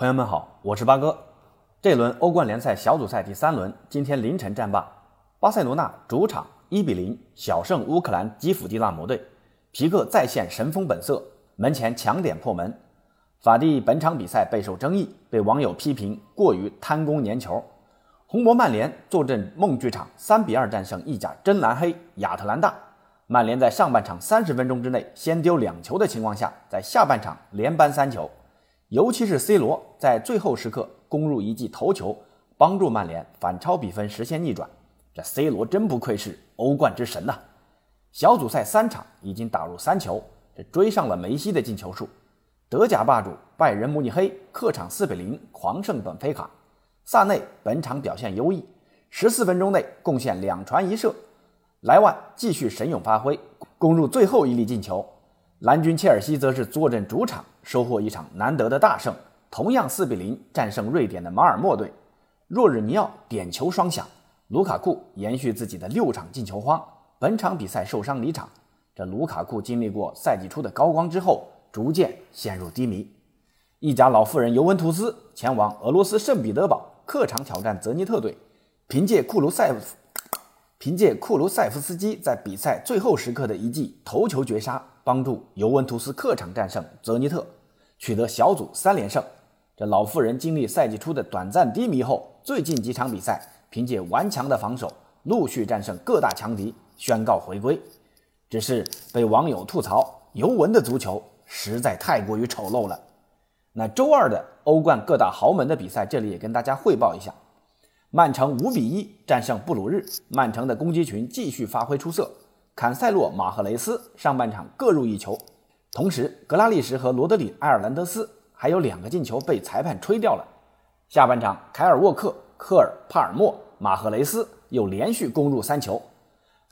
朋友们好，我是八哥。这轮欧冠联赛小组赛第三轮，今天凌晨战罢，巴塞罗那主场一比零小胜乌克兰基辅迪纳摩队，皮克再现神锋本色，门前抢点破门。法蒂本场比赛备受争议，被网友批评过于贪功粘球。红魔曼联坐镇梦剧场，三比二战胜意甲真蓝黑亚特兰大。曼联在上半场三十分钟之内先丢两球的情况下，在下半场连扳三球，尤其是 C 罗在最后时刻攻入一记头球，帮助曼联反超比分实现逆转。这 C 罗真不愧是欧冠之神呐！小组赛三场已经打入三球，这追上了梅西的进球数。德甲霸主拜仁慕尼黑客场四比零狂胜本菲卡，萨内本场表现优异，十四分钟内贡献两传一射。莱万继续神勇发挥，攻入最后一粒进球。蓝军切尔西则是坐镇主场，收获一场难得的大胜，同样四比零战胜瑞典的马尔默队。若日尼奥点球双响，卢卡库延续自己的六场进球荒，本场比赛受伤离场。这卢卡库经历过赛季初的高光之后，逐渐陷入低迷。意甲老妇人尤文图斯前往俄罗斯圣彼得堡客场挑战泽尼特队，凭借库卢塞夫。凭借库卢塞夫斯基在比赛最后时刻的一记头球绝杀，帮助尤文图斯客场战胜泽尼特，取得小组三连胜。这老妇人经历赛季初的短暂低迷后，最近几场比赛凭借顽强的防守，陆续战胜各大强敌，宣告回归。只是被网友吐槽，尤文的足球实在太过于丑陋了。那周二的欧冠各大豪门的比赛，这里也跟大家汇报一下。曼城五比一战胜布鲁日，曼城的攻击群继续发挥出色。坎塞洛、马赫雷斯上半场各入一球，同时格拉利什和罗德里埃尔兰德斯还有两个进球被裁判吹掉了。下半场，凯尔沃克、科尔、帕尔默、马赫雷斯又连续攻入三球。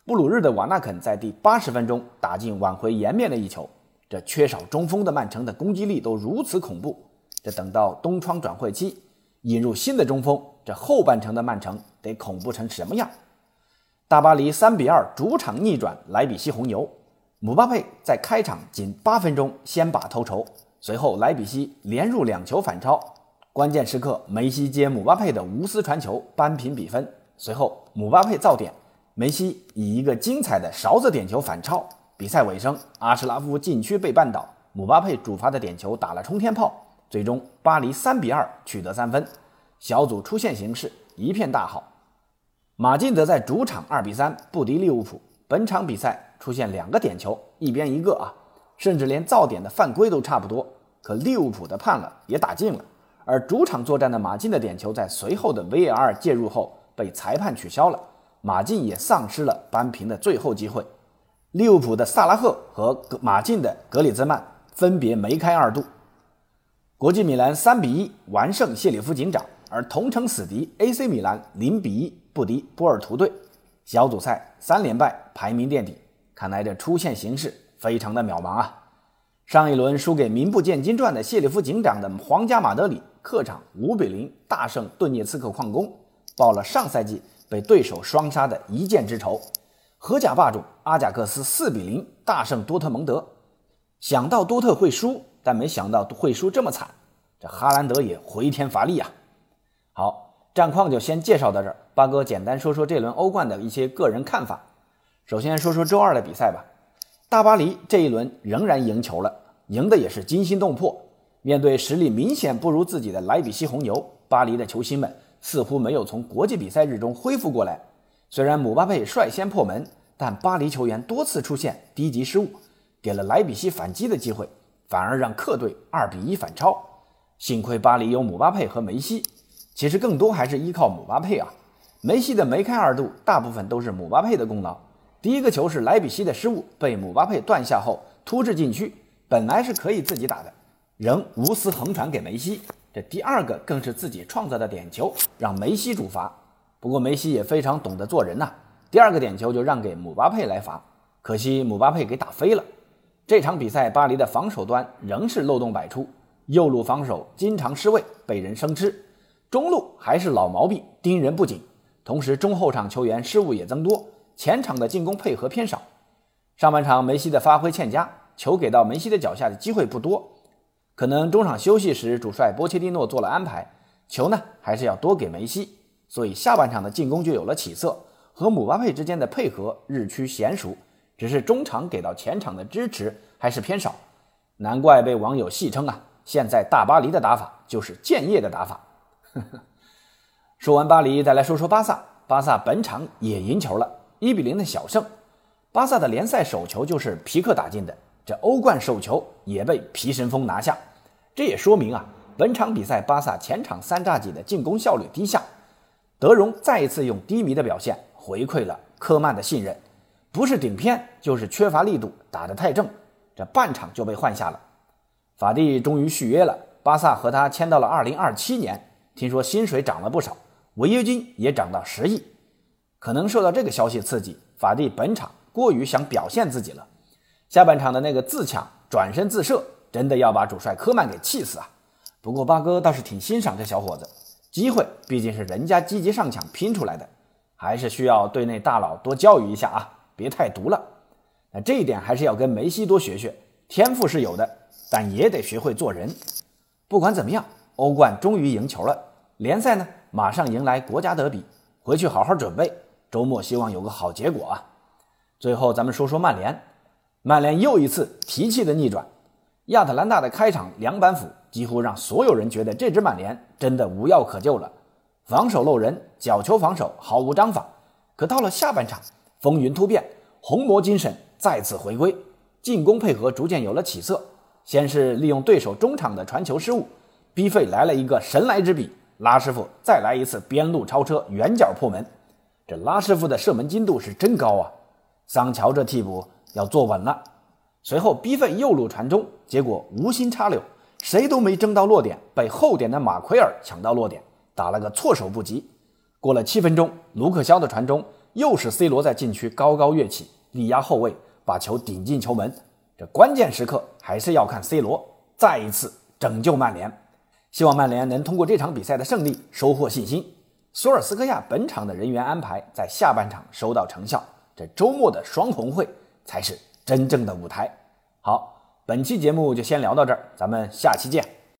布鲁日的瓦纳肯在第八十分钟打进挽回颜面的一球。这缺少中锋的曼城的攻击力都如此恐怖，这等到东窗转会期。引入新的中锋，这后半程的曼城得恐怖成什么样？大巴黎三比二主场逆转莱比锡红牛，姆巴佩在开场仅八分钟先把头筹，随后莱比锡连入两球反超，关键时刻梅西接姆巴佩的无私传球扳平比分，随后姆巴佩造点，梅西以一个精彩的勺子点球反超。比赛尾声，阿什拉夫禁区被绊倒，姆巴佩主罚的点球打了冲天炮。最终，巴黎三比二取得三分，小组出线形势一片大好。马竞则在主场二比三不敌利物浦，本场比赛出现两个点球，一边一个啊，甚至连造点的犯规都差不多。可利物浦的判了也打进了，而主场作战的马竞的点球在随后的 VAR 介入后被裁判取消了，马竞也丧失了扳平的最后机会。利物浦的萨拉赫和马竞的格里兹曼分别梅开二度。国际米兰三比一完胜谢里夫警长，而同城死敌 AC 米兰零比一不敌波尔图队，小组赛三连败，排名垫底。看来这出线形势非常的渺茫啊！上一轮输给名不见经传的谢里夫警长的皇家马德里，客场五比零大胜顿涅茨克矿工，报了上赛季被对手双杀的一箭之仇。荷甲霸主阿贾克斯四比零大胜多特蒙德，想到多特会输。但没想到会输这么惨，这哈兰德也回天乏力啊！好，战况就先介绍到这儿。八哥简单说说这轮欧冠的一些个人看法。首先说说周二的比赛吧。大巴黎这一轮仍然赢球了，赢的也是惊心动魄。面对实力明显不如自己的莱比锡红牛，巴黎的球星们似乎没有从国际比赛日中恢复过来。虽然姆巴佩率先破门，但巴黎球员多次出现低级失误，给了莱比锡反击的机会。反而让客队二比一反超，幸亏巴黎有姆巴佩和梅西，其实更多还是依靠姆巴佩啊。梅西的梅开二度大部分都是姆巴佩的功劳。第一个球是莱比锡的失误，被姆巴佩断下后突至禁区，本来是可以自己打的，仍无私横传给梅西。这第二个更是自己创造的点球，让梅西主罚。不过梅西也非常懂得做人呐，第二个点球就让给姆巴佩来罚，可惜姆巴佩给打飞了。这场比赛，巴黎的防守端仍是漏洞百出，右路防守经常失位，被人生吃；中路还是老毛病，盯人不紧。同时，中后场球员失误也增多，前场的进攻配合偏少。上半场梅西的发挥欠佳，球给到梅西的脚下的机会不多。可能中场休息时主帅波切蒂诺做了安排，球呢还是要多给梅西，所以下半场的进攻就有了起色，和姆巴佩之间的配合日趋娴熟。只是中场给到前场的支持还是偏少，难怪被网友戏称啊，现在大巴黎的打法就是建业的打法。说完巴黎，再来说说巴萨。巴萨本场也赢球了，一比零的小胜。巴萨的联赛首球就是皮克打进的，这欧冠首球也被皮神锋拿下。这也说明啊，本场比赛巴萨前场三炸戟的进攻效率低下。德容再一次用低迷的表现回馈了科曼的信任。不是顶偏，就是缺乏力度，打得太正，这半场就被换下了。法蒂终于续约了，巴萨和他签到了二零二七年，听说薪水涨了不少，违约金也涨到十亿。可能受到这个消息刺激，法蒂本场过于想表现自己了，下半场的那个自抢转身自射，真的要把主帅科曼给气死啊！不过八哥倒是挺欣赏这小伙子，机会毕竟是人家积极上抢拼出来的，还是需要队内大佬多教育一下啊。别太毒了，那这一点还是要跟梅西多学学。天赋是有的，但也得学会做人。不管怎么样，欧冠终于赢球了，联赛呢马上迎来国家德比，回去好好准备。周末希望有个好结果啊！最后咱们说说曼联，曼联又一次提气的逆转。亚特兰大的开场两板斧，几乎让所有人觉得这支曼联真的无药可救了。防守漏人，角球防守毫无章法。可到了下半场。风云突变，红魔精神再次回归，进攻配合逐渐有了起色。先是利用对手中场的传球失误，逼费来了一个神来之笔，拉师傅再来一次边路超车，远角破门。这拉师傅的射门精度是真高啊！桑乔这替补要坐稳了。随后逼费右路传中，结果无心插柳，谁都没争到落点，被后点的马奎尔抢到落点，打了个措手不及。过了七分钟，卢克肖的传中。又是 C 罗在禁区高高跃起，力压后卫，把球顶进球门。这关键时刻还是要看 C 罗再一次拯救曼联。希望曼联能通过这场比赛的胜利收获信心。索尔斯克亚本场的人员安排在下半场收到成效，这周末的双红会才是真正的舞台。好，本期节目就先聊到这儿，咱们下期见。